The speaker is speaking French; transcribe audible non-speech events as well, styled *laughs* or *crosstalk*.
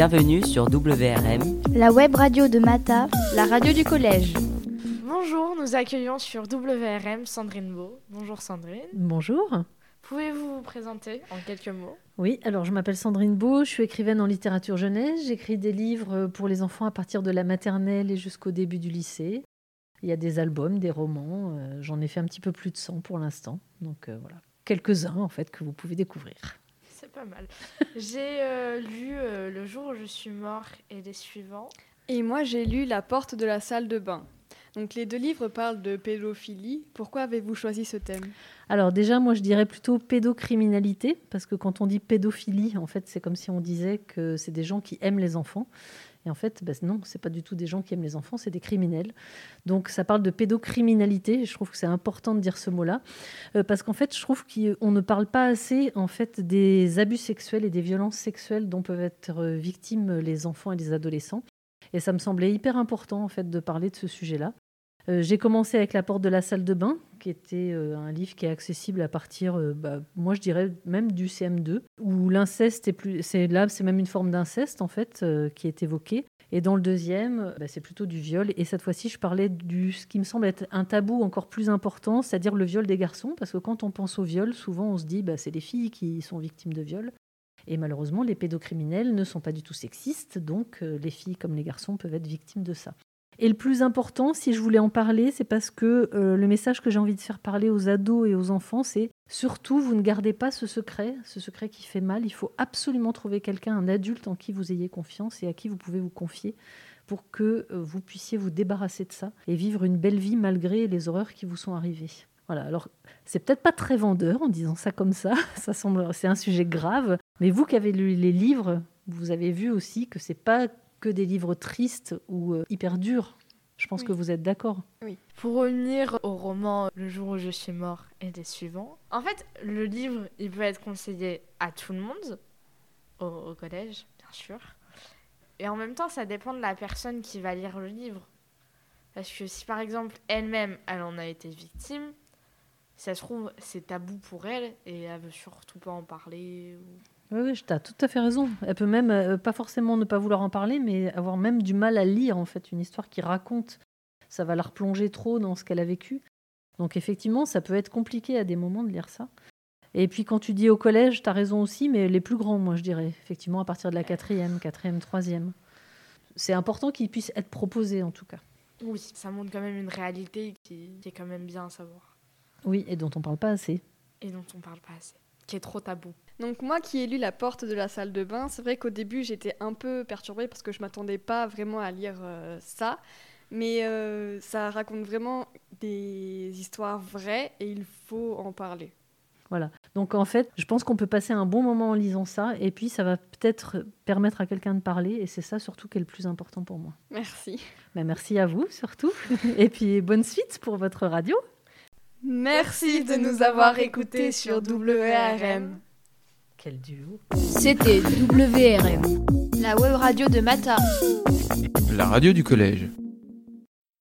Bienvenue sur WRM, la web radio de Mata, la radio du collège. Bonjour, nous accueillons sur WRM Sandrine Beau. Bonjour Sandrine. Bonjour. Pouvez-vous vous présenter en quelques mots? Oui, alors je m'appelle Sandrine Beau, je suis écrivaine en littérature jeunesse. J'écris des livres pour les enfants à partir de la maternelle et jusqu'au début du lycée. Il y a des albums, des romans. Euh, j'en ai fait un petit peu plus de 100 pour l'instant. Donc euh, voilà, quelques-uns en fait que vous pouvez découvrir. C'est pas mal. j'ai euh, lu Le jour où je suis mort et les suivants. Et moi j'ai lu La porte de la salle de bain. Donc les deux livres parlent de pédophilie. Pourquoi avez-vous choisi ce thème? Alors déjà, moi je dirais plutôt pédocriminalité, parce que quand on dit pédophilie, en fait c'est comme si on disait que c'est des gens qui aiment les enfants. Et en fait, ben non, c'est pas du tout des gens qui aiment les enfants, c'est des criminels. Donc ça parle de pédocriminalité. Je trouve que c'est important de dire ce mot-là, euh, parce qu'en fait, je trouve qu'on ne parle pas assez en fait des abus sexuels et des violences sexuelles dont peuvent être victimes les enfants et les adolescents. Et ça me semblait hyper important en fait de parler de ce sujet-là. Euh, j'ai commencé avec La porte de la salle de bain, qui était euh, un livre qui est accessible à partir, euh, bah, moi je dirais même du CM2, où l'inceste est plus, là, c'est même une forme d'inceste en fait qui est évoquée. Et dans le deuxième, bah, c'est plutôt du viol. Et cette fois-ci, je parlais du ce qui me semble être un tabou encore plus important, c'est-à-dire le viol des garçons, parce que quand on pense au viol, souvent on se dit bah, c'est les filles qui sont victimes de viol. Et malheureusement, les pédocriminels ne sont pas du tout sexistes, donc les filles comme les garçons peuvent être victimes de ça. Et le plus important, si je voulais en parler, c'est parce que euh, le message que j'ai envie de faire parler aux ados et aux enfants, c'est surtout, vous ne gardez pas ce secret, ce secret qui fait mal. Il faut absolument trouver quelqu'un, un adulte en qui vous ayez confiance et à qui vous pouvez vous confier pour que euh, vous puissiez vous débarrasser de ça et vivre une belle vie malgré les horreurs qui vous sont arrivées. Voilà, alors c'est peut-être pas très vendeur en disant ça comme ça, *laughs* ça semble c'est un sujet grave, mais vous qui avez lu les livres, vous avez vu aussi que c'est pas que des livres tristes ou euh, hyper durs. Je pense que vous êtes d'accord. Oui. Pour revenir au roman Le jour où je suis mort et des suivants, en fait, le livre, il peut être conseillé à tout le monde, au, au collège, bien sûr. Et en même temps, ça dépend de la personne qui va lire le livre. Parce que si par exemple elle-même, elle en a été victime, ça se trouve, c'est tabou pour elle et elle veut surtout pas en parler. Oui, oui, tu as tout à fait raison. Elle peut même, euh, pas forcément ne pas vouloir en parler, mais avoir même du mal à lire, en fait, une histoire qui raconte. Ça va la replonger trop dans ce qu'elle a vécu. Donc, effectivement, ça peut être compliqué à des moments de lire ça. Et puis, quand tu dis au collège, tu as raison aussi, mais les plus grands, moi, je dirais, effectivement, à partir de la quatrième, quatrième, troisième. C'est important qu'ils puissent être proposés, en tout cas. Oui, ça montre quand même une réalité qui est quand même bien à savoir. Oui, et dont on parle pas assez. Et dont on parle pas assez. Qui est trop tabou. Donc moi qui ai lu La porte de la salle de bain, c'est vrai qu'au début j'étais un peu perturbée parce que je m'attendais pas vraiment à lire euh, ça. Mais euh, ça raconte vraiment des histoires vraies et il faut en parler. Voilà. Donc en fait, je pense qu'on peut passer un bon moment en lisant ça et puis ça va peut-être permettre à quelqu'un de parler et c'est ça surtout qui est le plus important pour moi. Merci. Ben, merci à vous surtout *laughs* et puis bonne suite pour votre radio. Merci de nous avoir écoutés sur WRM. Quel duo. C'était WRM, la web radio de Mata. La radio du collège.